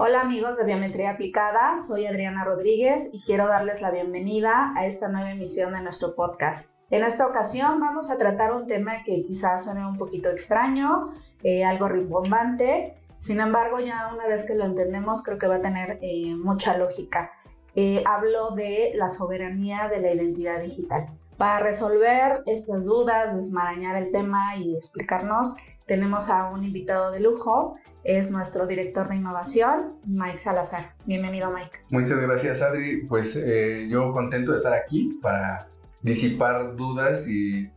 Hola amigos de Biometría Aplicada, soy Adriana Rodríguez y quiero darles la bienvenida a esta nueva emisión de nuestro podcast. En esta ocasión vamos a tratar un tema que quizás suene un poquito extraño, eh, algo rimbombante, sin embargo ya una vez que lo entendemos creo que va a tener eh, mucha lógica. Eh, hablo de la soberanía de la identidad digital. Para resolver estas dudas, desmarañar el tema y explicarnos, tenemos a un invitado de lujo, es nuestro director de innovación, Mike Salazar. Bienvenido, Mike. Muchas gracias, Adri. Pues eh, yo contento de estar aquí para disipar dudas y,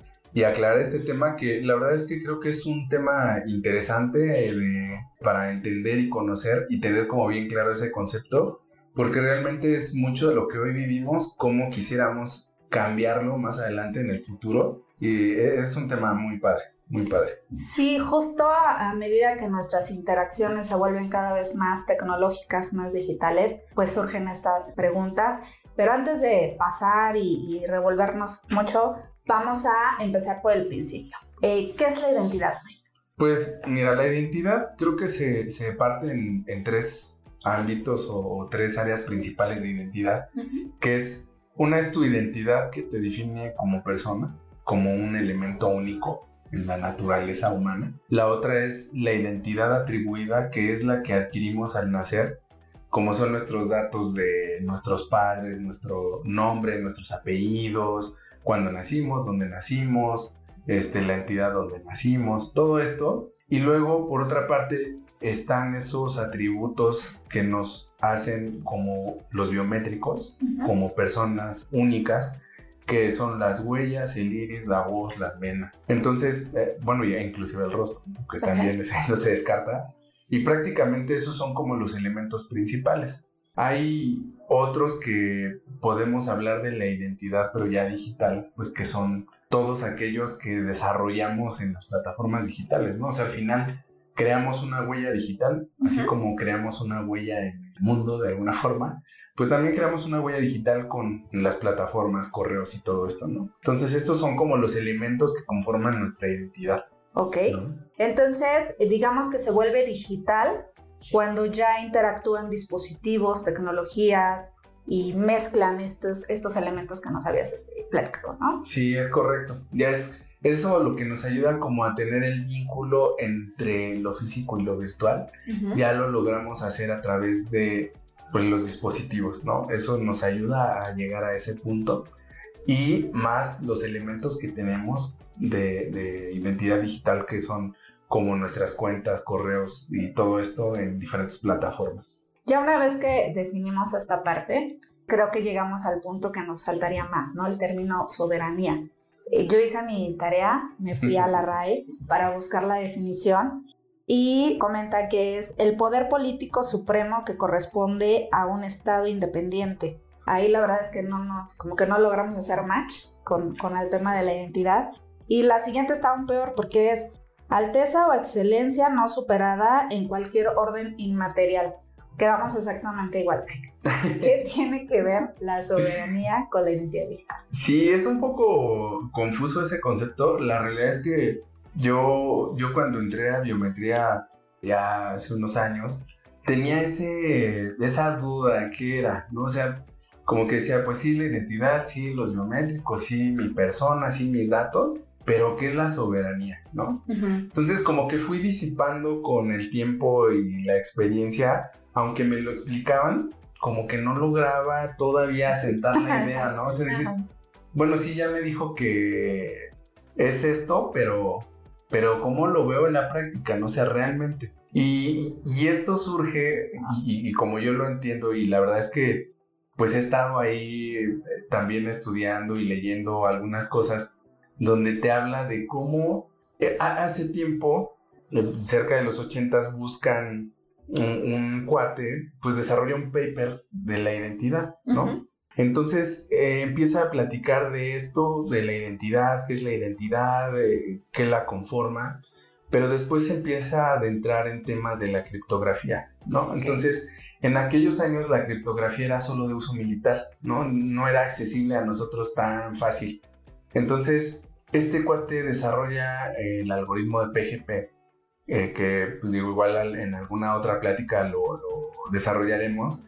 aclarar este tema que la verdad es que creo que es un tema interesante eh, para entender y conocer y tener como bien claro ese concepto, porque realmente es mucho de lo que hoy vivimos, cómo quisiéramos cambiarlo más adelante en el futuro. Y es un tema muy padre, muy padre. Sí, justo a, medida que nuestras interacciones se vuelven cada vez más tecnológicas, más digitales, pues surgen estas preguntas. Pero antes de pasar y, revolvernos mucho, vamos a empezar por el principio. Eh, ¿Qué es la identidad? Pues mira, la identidad creo que se, se parte en, en, tres ámbitos o, tres áreas principales de identidad, que es una es tu identidad que te define como persona, como un elemento único en la naturaleza humana. La otra es la identidad atribuida, que es la que adquirimos al nacer, como son nuestros datos de nuestros padres, nuestro nombre, nuestros apellidos, cuando nacimos, dónde nacimos, este, la entidad donde nacimos, todo esto. Y luego, por otra parte, están esos atributos que nos hacen como los biométricos, como personas únicas, que son las huellas, el iris, la voz, las venas. Entonces, eh, bueno, ya inclusive el rostro, que también no se descarta. Y prácticamente esos son como los elementos principales. Hay otros que podemos hablar de la identidad, pero ya digital, pues que son todos aquellos que desarrollamos en las plataformas digitales, ¿no? O sea, al final creamos una huella digital, así como creamos una huella en mundo de alguna forma, pues también creamos una huella digital con las plataformas, correos y todo esto, ¿no? Entonces estos son como los elementos que conforman nuestra identidad. Ok. Entonces, digamos que se vuelve digital cuando ya interactúan dispositivos, tecnologías y mezclan estos, estos elementos que nos habías este, platicado, ¿no? Sí, es correcto. Ya es eso lo que nos ayuda como a tener el vínculo entre lo físico y lo virtual, ya lo logramos hacer a través de pues, los dispositivos, ¿no? Eso nos ayuda a llegar a ese punto y más los elementos que tenemos de, de identidad digital que son como nuestras cuentas, correos y todo esto en diferentes plataformas. Ya una vez que definimos esta parte, creo que llegamos al punto que nos faltaría más, ¿no? El término soberanía. Eh, yo hice mi tarea, me fui a la RAE para buscar la definición y comenta que es el poder político supremo que corresponde a un Estado independiente. Ahí la verdad es que no nos, como que no logramos hacer match con, con el tema de la identidad. Y la siguiente está aún peor porque es alteza o excelencia no superada en cualquier orden inmaterial que vamos exactamente igual. ¿Qué tiene que ver la soberanía con la identidad digital? Sí, es un poco confuso ese concepto. La realidad es que yo, yo cuando entré a biometría ya hace unos años, tenía ese, esa duda, ¿qué era? ¿No? O sea, como que decía, pues sí, la identidad, sí, los biométricos, sí, mi persona, sí, mis datos, pero ¿qué es la soberanía? ¿No? Entonces, como que fui disipando con el tiempo y la experiencia aunque me lo explicaban, como que no lograba todavía sentar la idea, ¿no? O sea, bueno, sí, ya me dijo que es esto, pero, pero ¿cómo lo veo en la práctica? No sé, realmente. Y, esto surge, y, como yo lo entiendo, y la verdad es que pues he estado ahí eh, también estudiando y leyendo algunas cosas donde te habla de cómo eh, hace tiempo, eh, cerca de los ochentas, buscan un, cuate, pues desarrolla un paper de la identidad, ¿no? Entonces eh, empieza a platicar de esto, de la identidad, qué es la identidad, qué la conforma, pero después se empieza a adentrar en temas de la criptografía, ¿no? Entonces, en aquellos años la criptografía era solo de uso militar, ¿no? No era accesible a nosotros tan fácil. Entonces, este cuate desarrolla el algoritmo de PGP, eh, que pues digo, igual en alguna otra plática lo, desarrollaremos,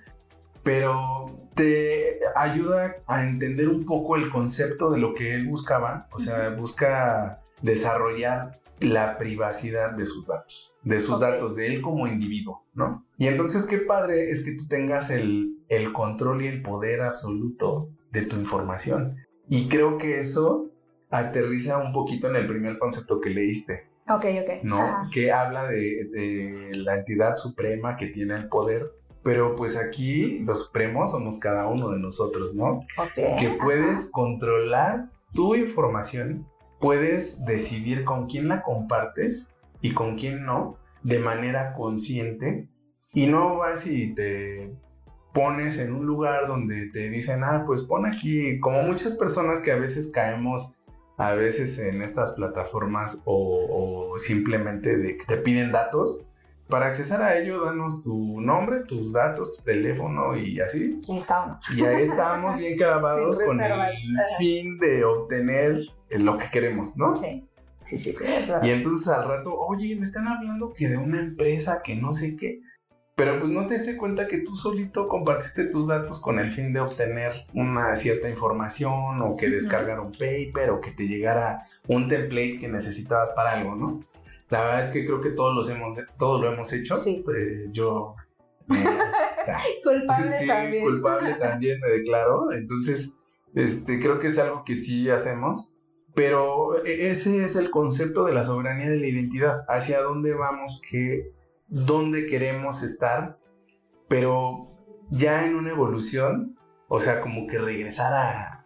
pero te ayuda a entender un poco el concepto de lo que él buscaba, o sea, busca desarrollar la privacidad de sus datos, de sus datos, de él como individuo, ¿no? Y entonces qué padre es que tú tengas el, el control y el poder absoluto de tu información. Y creo que eso aterriza un poquito en el primer concepto que leíste. Ok, ok. ¿No? Que habla de, de, la entidad suprema que tiene el poder. Pero pues aquí los supremos somos cada uno de nosotros, ¿no? Ok. Que puedes controlar tu información, puedes decidir con quién la compartes y con quién no, de manera consciente. Y no vas y te pones en un lugar donde te dicen, ah, pues pon aquí, como muchas personas que a veces caemos a veces en estas plataformas o, simplemente de que te piden datos. Para accesar a ello, danos tu nombre, tus datos, tu teléfono y así. Y estamos. Y ahí estamos bien clavados con el fin de obtener lo que queremos, ¿no? Sí. Sí, sí, sí. Y entonces al rato, oye, me están hablando que de una empresa que no sé qué. Pero pues no te diste cuenta que tú solito compartiste tus datos con el fin de obtener una cierta información o que descargara un paper o que te llegara un template que necesitabas para algo, ¿no? La verdad es que creo que todos, los hemos, todos lo hemos hecho. Sí. Eh, yo... culpable sí, también. culpable también me declaro. Entonces, este, creo que es algo que sí hacemos. Pero e, ese es el concepto de la soberanía de la identidad. Hacia dónde vamos, que dónde queremos estar, pero ya en una evolución, o sea, como que regresar a,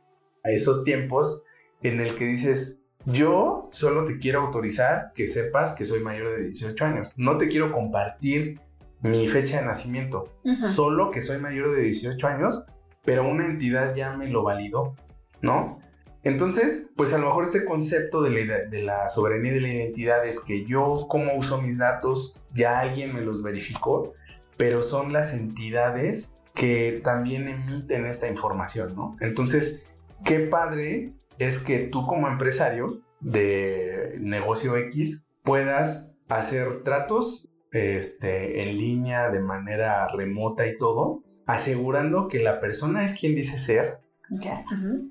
esos tiempos en el que dices, yo solo te quiero autorizar que sepas que soy mayor de 18 años. No te quiero compartir mi fecha de nacimiento. Solo que soy mayor de 18 años, pero una entidad ya me lo validó, ¿no? Entonces, pues a lo mejor este concepto de la, de la soberanía de la identidad es que yo como uso mis datos, ya alguien me los verificó, pero son las entidades que también emiten esta información, ¿no? Entonces, qué padre es que tú como empresario de negocio X puedas hacer tratos este, en línea de manera remota y todo, asegurando que la persona es quien dice ser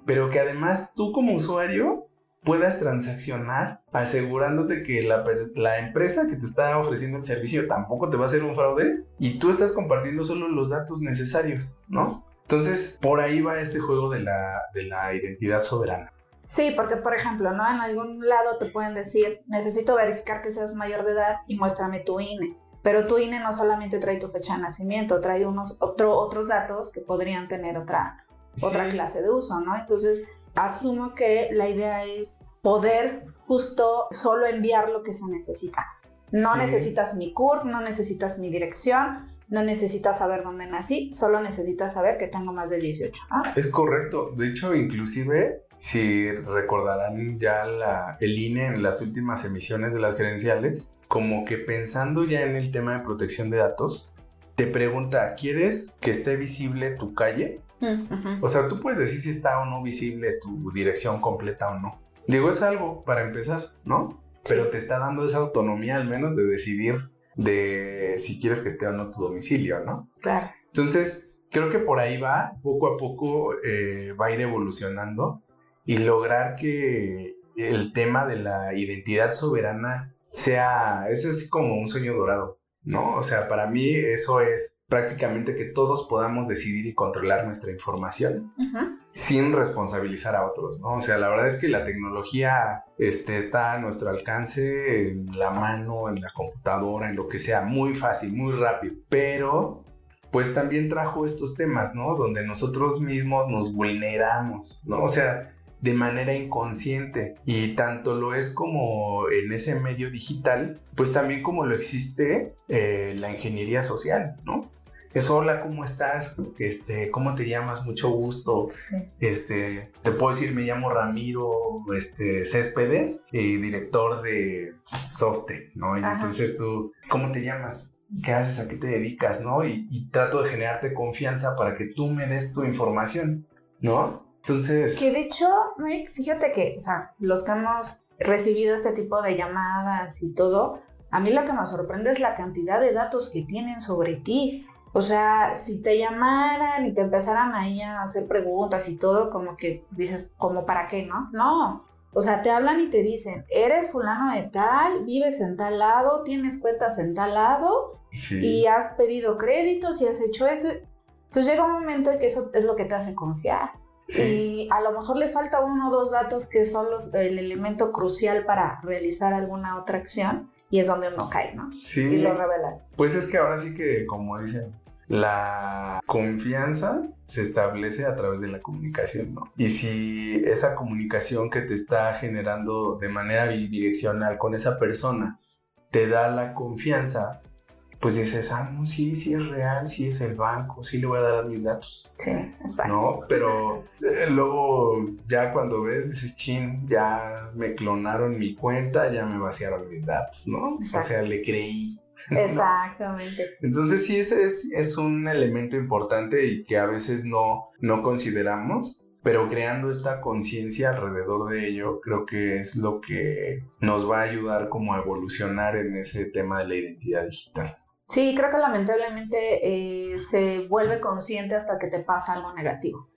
pero que además tú como usuario puedas transaccionar asegurándote que la, la, empresa que te está ofreciendo el servicio tampoco te va a hacer un fraude y tú estás compartiendo solo los datos necesarios, ¿no? Entonces, por ahí va este juego de la, de la identidad soberana. Sí, porque por ejemplo, ¿no? En algún lado te pueden decir, necesito verificar que seas mayor de edad y muéstrame tu INE. Pero tu INE no solamente trae tu fecha de nacimiento, trae unos otro, otros datos que podrían tener otra, otra clase de uso, ¿no? Entonces, asumo que la idea es poder justo solo enviar lo que se necesita. No necesitas mi CUR, no necesitas mi dirección, no necesitas saber dónde nací, solo necesitas saber que tengo más de 18. Es correcto. De hecho, inclusive, si recordarán ya la, el INE en las últimas emisiones de las credenciales, como que pensando ya en el tema de protección de datos, te pregunta, ¿quieres que esté visible tu calle? O sea, tú puedes decir si está o no visible tu dirección completa o no. Digo, es algo para empezar, ¿no? Pero te está dando esa autonomía al menos de decidir de si quieres que esté o no tu domicilio, ¿no? Claro. Entonces, creo que por ahí va, poco a poco eh, va a ir evolucionando y lograr que el tema de la identidad soberana sea, es así como un sueño dorado, ¿no? O sea, para mí eso es prácticamente que todos podamos decidir y controlar nuestra información sin responsabilizar a otros, ¿no? O sea, la verdad es que la tecnología este, está a nuestro alcance, en la mano, en la computadora, en lo que sea, muy fácil, muy rápido, pero pues también trajo estos temas, ¿no? Donde nosotros mismos nos vulneramos, ¿no? O sea, de manera inconsciente y tanto lo es como en ese medio digital, pues también como lo existe eh, la ingeniería social, ¿no? Es hola, ¿cómo estás? Este, ¿cómo te llamas? Mucho gusto. Este, te puedo decir, me llamo Ramiro este, Céspedes, y director de Softec, ¿no? Y entonces tú, ¿cómo te llamas? ¿Qué haces? ¿A qué te dedicas? ¿No? Y, y trato de generarte confianza para que tú me des tu información, ¿no? Entonces... Que de hecho, fíjate que, o sea, los que hemos recibido este tipo de llamadas y todo, a mí lo que me sorprende es la cantidad de datos que tienen sobre ti. O sea, si te llamaran y te empezaran ahí a hacer preguntas y todo, como que dices, como para qué, ¿no? No. O sea, te hablan y te dicen, eres fulano de tal, vives en tal lado, tienes cuentas en tal lado y has pedido créditos y has hecho esto. Entonces llega un momento en que eso es lo que te hace confiar. Y a lo mejor les falta uno o dos datos que son los, el elemento crucial para realizar alguna otra acción y es donde uno cae, ¿no? Sí. Y lo revelas. Pues es que ahora sí que, como dicen, la confianza se establece a través de la comunicación, ¿no? Y si esa comunicación que te está generando de manera bidireccional con esa persona te da la confianza, pues dices, ah, no, sí, sí es real, sí es el banco, sí le voy a dar mis datos. Sí, exacto. ¿No? Pero eh, luego ya cuando ves, dices, chin, ya me clonaron mi cuenta, ya me vaciaron mis datos, ¿no? O sea, le creí. Exactamente. Entonces sí, ese es, es, un elemento importante y que a veces no, no consideramos, pero creando esta conciencia alrededor de ello, creo que es lo que nos va a ayudar como a evolucionar en ese tema de la identidad digital. Sí, creo que lamentablemente eh, se vuelve consciente hasta que te pasa algo negativo.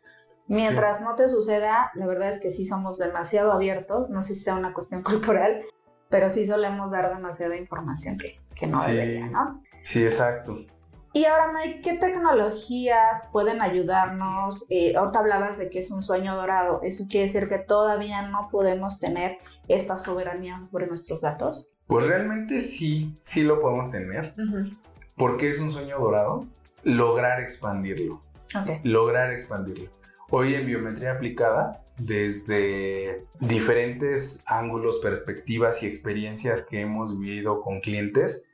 Mientras no te suceda, la verdad es que sí somos demasiado abiertos, no sé si sea una cuestión cultural, pero sí solemos dar demasiada información que, que no debería, ¿no? Sí, exacto. Y ahora, Mike, ¿qué tecnologías pueden ayudarnos? Eh, ahorita hablabas de que es un sueño dorado. ¿Eso quiere decir que todavía no podemos tener esta soberanía sobre nuestros datos? Pues realmente sí, sí lo podemos tener. Porque es un sueño dorado. Lograr expandirlo. Okay. Lograr expandirlo. Hoy en biometría aplicada desde diferentes ángulos, perspectivas y experiencias que hemos vivido con clientes,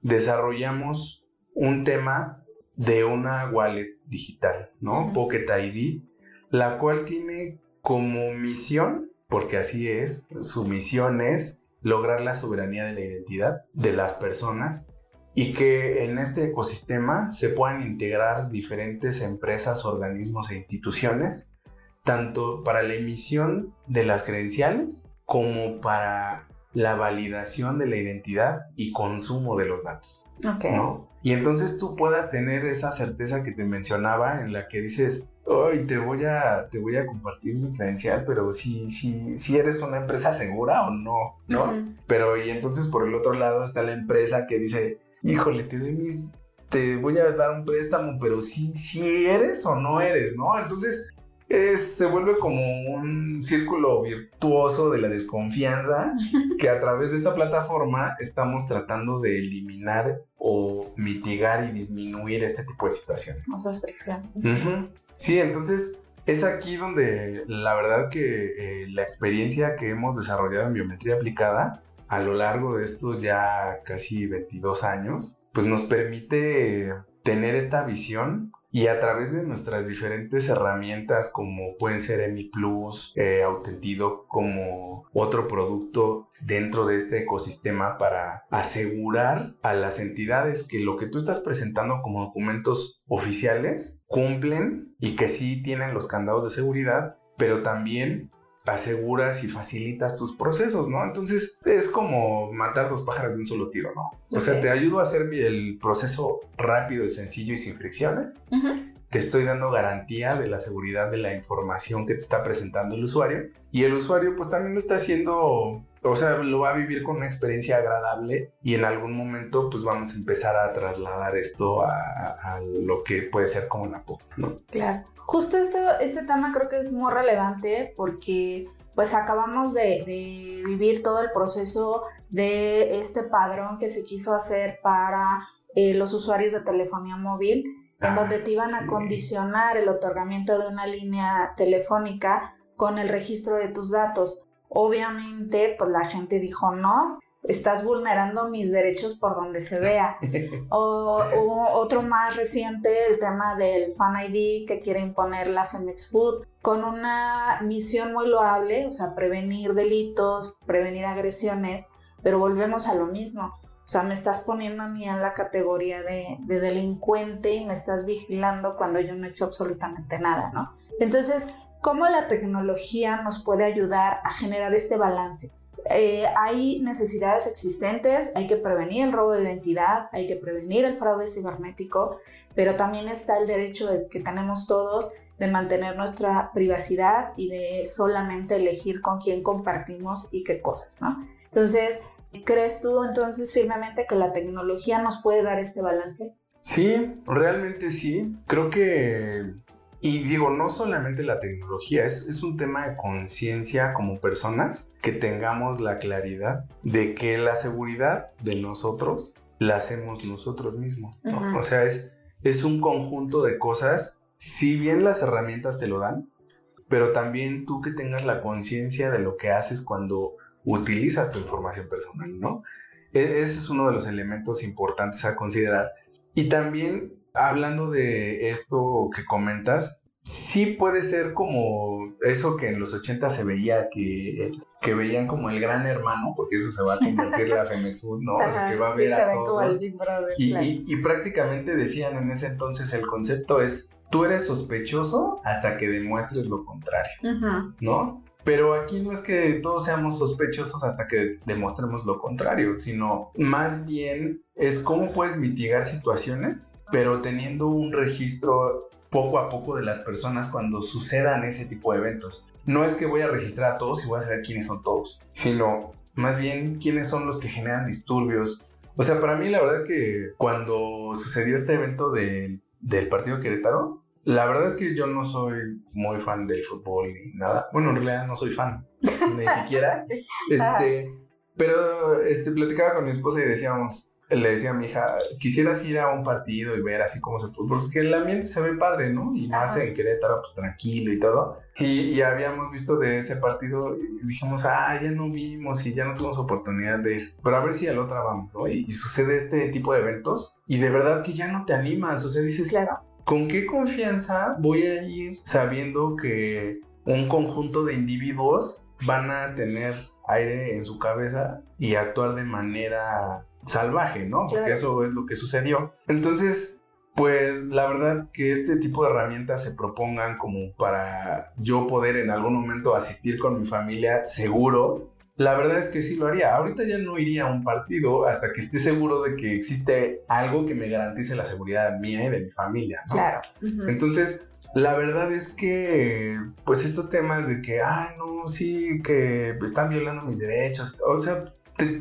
desarrollamos un tema de una wallet digital, ¿no? Pocket ID, la cual tiene como misión, porque así es, su misión es lograr la soberanía de la identidad de las personas y que en este ecosistema se puedan integrar diferentes empresas, organismos e instituciones tanto para la emisión de las credenciales como para la validación de la identidad y consumo de los datos. ¿no? Y entonces tú puedas tener esa certeza que te mencionaba en la que dices, hoy te voy a te voy a compartir mi credencial, pero si si si eres una empresa segura o no, ¿no? Pero y entonces por el otro lado está la empresa que dice, "Híjole, te doy mis te voy a dar un préstamo, pero si, si eres o no eres, ¿no? Entonces, se vuelve como un círculo virtuoso de la desconfianza que a través de esta plataforma estamos tratando de eliminar o mitigar y disminuir este tipo de situaciones. Sí, entonces es aquí donde la verdad que eh, la experiencia que hemos desarrollado en biometría aplicada a lo largo de estos ya casi 22 años, pues nos permite tener esta visión y a través de nuestras diferentes herramientas como pueden ser EMI Plus, eh, Autentido como otro producto dentro de este ecosistema para asegurar a las entidades que lo que tú estás presentando como documentos oficiales cumplen y que sí tienen los candados de seguridad, pero también aseguras y facilitas tus procesos, ¿no? Entonces es como matar dos pájaros de un solo tiro, ¿no? O sea, te ayudo a hacer el proceso rápido y sencillo y sin fricciones. Te estoy dando garantía de la seguridad de la información que te está presentando el usuario. Y el usuario pues también lo está haciendo, o sea, lo va a vivir con una experiencia agradable y en algún momento pues vamos a empezar a trasladar esto a, lo que puede ser como una POP, ¿no? Claro. Justo este, este tema creo que es muy relevante porque pues acabamos de, vivir todo el proceso de este padrón que se quiso hacer para eh, los usuarios de telefonía móvil, en donde ah, te iban a condicionar el otorgamiento de una línea telefónica con el registro de tus datos. Obviamente, pues la gente dijo no, estás vulnerando mis derechos por donde se vea. O, otro más reciente, el tema del Fan ID que quiere imponer la Femex Food, con una misión muy loable, o sea, prevenir delitos, prevenir agresiones, pero volvemos a lo mismo. O sea, me estás poniendo a mí en la categoría de, de delincuente y me estás vigilando cuando yo no he hecho absolutamente nada, ¿no? Entonces, ¿cómo la tecnología nos puede ayudar a generar este balance? eh, hay necesidades existentes, hay que prevenir el robo de identidad, hay que prevenir el fraude cibernético, pero también está el derecho de, que tenemos todos de mantener nuestra privacidad y de solamente elegir con quién compartimos y qué cosas, ¿no? Entonces, ¿crees tú entonces firmemente que la tecnología nos puede dar este balance? Sí, realmente sí. Creo que y digo, no solamente la tecnología, es, es un tema de conciencia como personas, que tengamos la claridad de que la seguridad de nosotros la hacemos nosotros mismos. O sea, es, es un conjunto de cosas, si bien las herramientas te lo dan, pero también tú que tengas la conciencia de lo que haces cuando utilizas tu información personal, ¿no? E, ese es uno de los elementos importantes a considerar. Y también hablando de esto que comentas, sí puede ser como eso que en los 80 se veía que, que veían como el gran hermano, porque eso se va a convertir la FEMESUD, ¿no? o sea, que va a ver a todos. y, y, prácticamente decían en ese entonces el concepto es, tú eres sospechoso hasta que demuestres lo contrario, ¿no? Pero aquí no es que todos seamos sospechosos hasta que demostremos lo contrario, sino más bien es cómo puedes mitigar situaciones, pero teniendo un registro poco a poco de las personas cuando sucedan ese tipo de eventos. No es que voy a registrar a todos y voy a saber quiénes son todos, sino más bien quiénes son los que generan disturbios. O sea, para mí la verdad que cuando sucedió este evento del partido Querétaro, la verdad es que yo no soy muy fan del fútbol ni nada. Bueno, en realidad no soy fan, ni siquiera. Este, pero este, platicaba con mi esposa y decíamos, le decía a mi hija, quisieras ir a un partido y ver así cómo se fútbol, porque el ambiente se ve padre, ¿no? Y más en Querétaro, pues tranquilo y todo. Y, habíamos visto de ese partido y dijimos, ah, ya no vimos y ya no tuvimos oportunidad de ir. Pero a ver si al otro vamos, ¿no? Y, y, sucede este tipo de eventos y de verdad que ya no te animas, o sea, dices, claro. ¿Con qué confianza voy a ir sabiendo que un conjunto de individuos van a tener aire en su cabeza y actuar de manera salvaje, ¿no? Porque eso es lo que sucedió. Entonces, pues la verdad que este tipo de herramientas se propongan como para yo poder en algún momento asistir con mi familia seguro la verdad es que sí lo haría. Ahorita ya no iría a un partido hasta que esté seguro de que existe algo que me garantice la seguridad mía y de mi familia. ¿no? Claro. Entonces, la verdad es que, pues estos temas de que, ah, no, sí, que están violando mis derechos, o sea,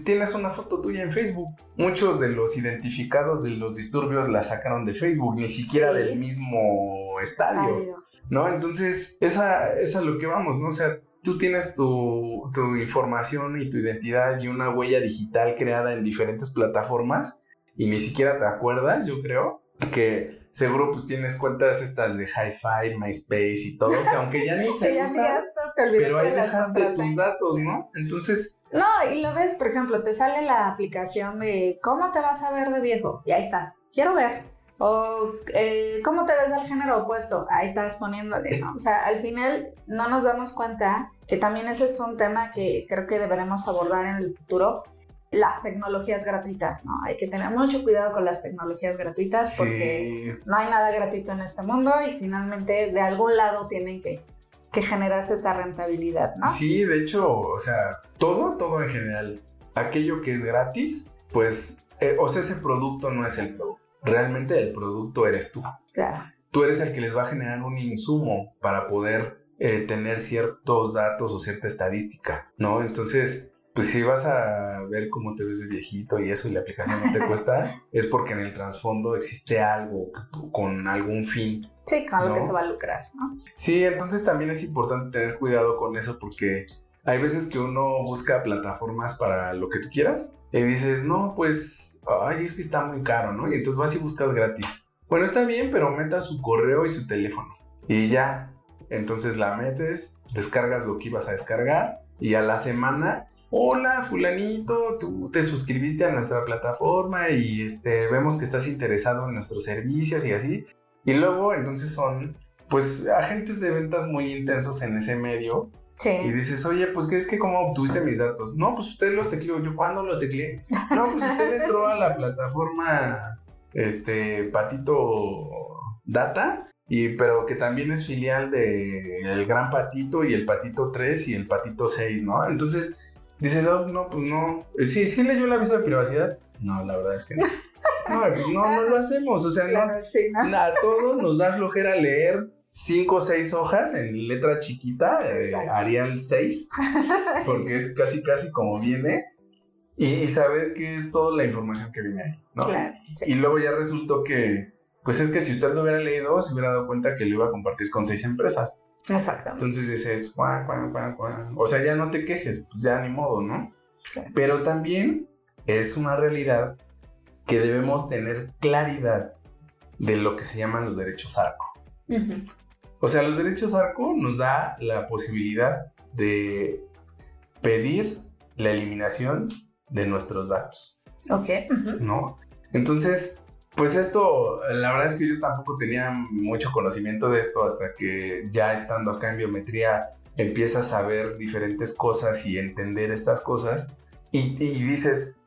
tienes una foto tuya en Facebook. Muchos de los identificados de los disturbios la sacaron de Facebook, ni siquiera del mismo estadio. ¿No? Entonces, esa, es a lo que vamos, ¿no? O sea, tú tienes tu, información y tu identidad y una huella digital creada en diferentes plataformas y ni siquiera te acuerdas, yo creo, que seguro pues tienes cuentas estas de Hi-Fi, MySpace y todo, que aunque ya ni se usa, pero ahí dejaste tus datos, ¿no? Entonces... No, y lo ves, por ejemplo, te sale la aplicación de ¿cómo te vas a ver de viejo? Y ahí estás, quiero ver o eh, ¿cómo te ves del género opuesto? Ahí estás poniéndole, ¿no? O sea, al final no nos damos cuenta que también ese es un tema que creo que deberemos abordar en el futuro, las tecnologías gratuitas, ¿no? Hay que tener mucho cuidado con las tecnologías gratuitas porque no hay nada gratuito en este mundo y finalmente de algún lado tienen que, que generarse esta rentabilidad, ¿no? Sí, de hecho, o sea, todo, todo en general, aquello que es gratis, pues, eh, o sea, ese producto no es el producto realmente el producto eres tú. Claro. Tú eres el que les va a generar un insumo para poder eh, tener ciertos datos o cierta estadística, ¿no? Entonces, pues si vas a ver cómo te ves de viejito y eso y la aplicación no te cuesta, es porque en el trasfondo existe algo con algún fin. Sí, con lo que se va a lucrar, ¿no? Sí, entonces también es importante tener cuidado con eso porque hay veces que uno busca plataformas para lo que tú quieras y dices, no, pues ay, es que está muy caro, ¿no? Y entonces vas y buscas gratis. Bueno, está bien, pero meta su correo y su teléfono. Y ya. Entonces la metes, descargas lo que ibas a descargar y a la semana, hola fulanito, tú te suscribiste a nuestra plataforma y este, vemos que estás interesado en nuestros servicios y así. Y luego entonces son pues agentes de ventas muy intensos en ese medio y dices, oye, pues ¿qué es que cómo obtuviste mis datos? No, pues usted los tecleó. Yo, ¿cuándo los tecleé? No, pues usted entró a la plataforma este Patito Data, y, pero que también es filial de el Gran Patito y el Patito 3 y el Patito 6, ¿no? Entonces, dices, oh, no, pues no. Eh, Sí, sí leyó el aviso de privacidad. No, la verdad es que no. No, pues no, no lo hacemos. O sea, no, sí, ¿no? a todos nos da flojera leer cinco o seis hojas en letra chiquita, eh. Arial 6, porque es casi, casi como viene, y, y saber qué es toda la información que viene ahí, ¿no? Claro, sí. Y luego ya resultó que, pues es que si usted lo hubiera leído, se hubiera dado cuenta que lo iba a compartir con seis empresas. Exactamente. Entonces dices, guau, guau, guau, guau. o sea, ya no te quejes, pues ya ni modo, ¿no? Claro. Pero también es una realidad que debemos tener claridad de lo que se llaman los derechos ARCO. O sea, los derechos ARCO nos da la posibilidad de pedir la eliminación de nuestros datos, Ok. ¿no? Entonces, pues esto, la verdad es que yo tampoco tenía mucho conocimiento de esto hasta que ya estando acá en biometría empiezas a ver diferentes cosas y entender estas cosas y, y dices,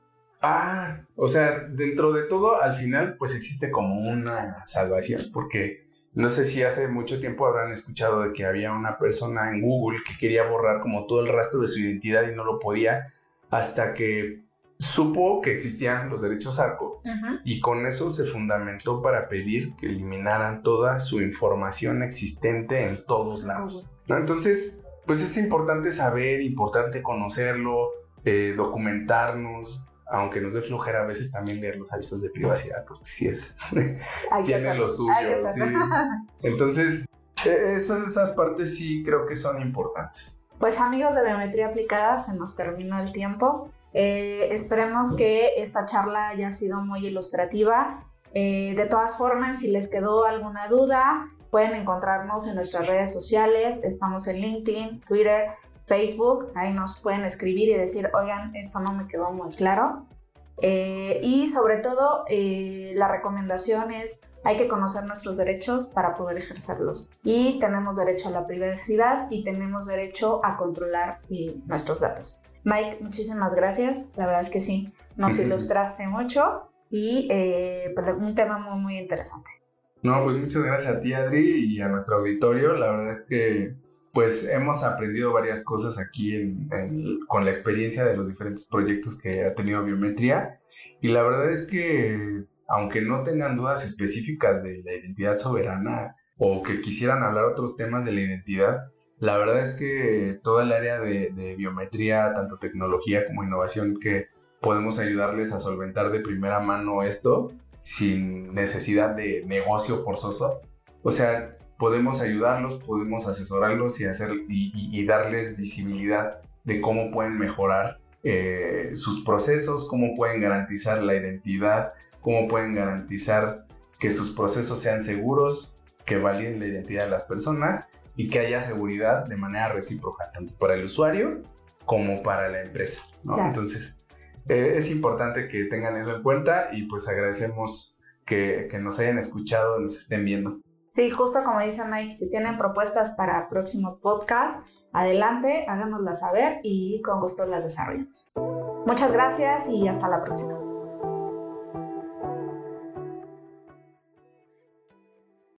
ah, o sea, dentro de todo, al final, pues existe como una salvación, porque no sé si hace mucho tiempo habrán escuchado de que había una persona en Google que quería borrar como todo el rastro de su identidad y no lo podía hasta que supo que existían los derechos ARCO y con eso se fundamentó para pedir que eliminaran toda su información existente en todos lados. ¿no? Entonces, pues es importante saber, importante conocerlo, eh, documentarnos, aunque nos dé flojera a veces también leer los avisos de privacidad, porque sí es, tiene lo suyo. sí. Entonces, esas, esas partes sí creo que son importantes. Pues amigos de Biometría Aplicada, se nos terminó el tiempo. Eh, esperemos que esta charla haya sido muy ilustrativa. Eh, de todas formas, si les quedó alguna duda, pueden encontrarnos en nuestras redes sociales. Estamos en LinkedIn, Twitter, Facebook. Ahí nos pueden escribir y decir, oigan, esto no me quedó muy claro. Eh, y sobre todo, eh, la recomendación es, hay que conocer nuestros derechos para poder ejercerlos. Y tenemos derecho a la privacidad y tenemos derecho a controlar eh, nuestros datos. Mike, muchísimas gracias. La verdad es que sí, nos ilustraste mucho y eh, pues, un tema muy, muy interesante. No, pues muchas gracias a ti, Adri, y a nuestro auditorio. La verdad es que pues hemos aprendido varias cosas aquí con la experiencia de los diferentes proyectos que ha tenido Biometría. Y la verdad es que, aunque no tengan dudas específicas de la identidad soberana o que quisieran hablar otros temas de la identidad, la verdad es que toda el área de biometría, tanto tecnología como innovación, que podemos ayudarles a solventar de primera mano esto sin necesidad de negocio forzoso. O sea, podemos ayudarlos, podemos asesorarlos y, hacer, y, y- y darles visibilidad de cómo pueden mejorar eh, sus procesos, cómo pueden garantizar la identidad, cómo pueden garantizar que sus procesos sean seguros, que validen la identidad de las personas y que haya seguridad de manera recíproca, tanto para el usuario como para la empresa. ¿no? Claro. Entonces, eh, es importante que tengan eso en cuenta y pues agradecemos que, que nos hayan escuchado, nos estén viendo. Sí, justo como dice Mike, si tienen propuestas para próximo podcast, adelante, háganoslas saber y con gusto las desarrollamos. Muchas gracias y hasta la próxima.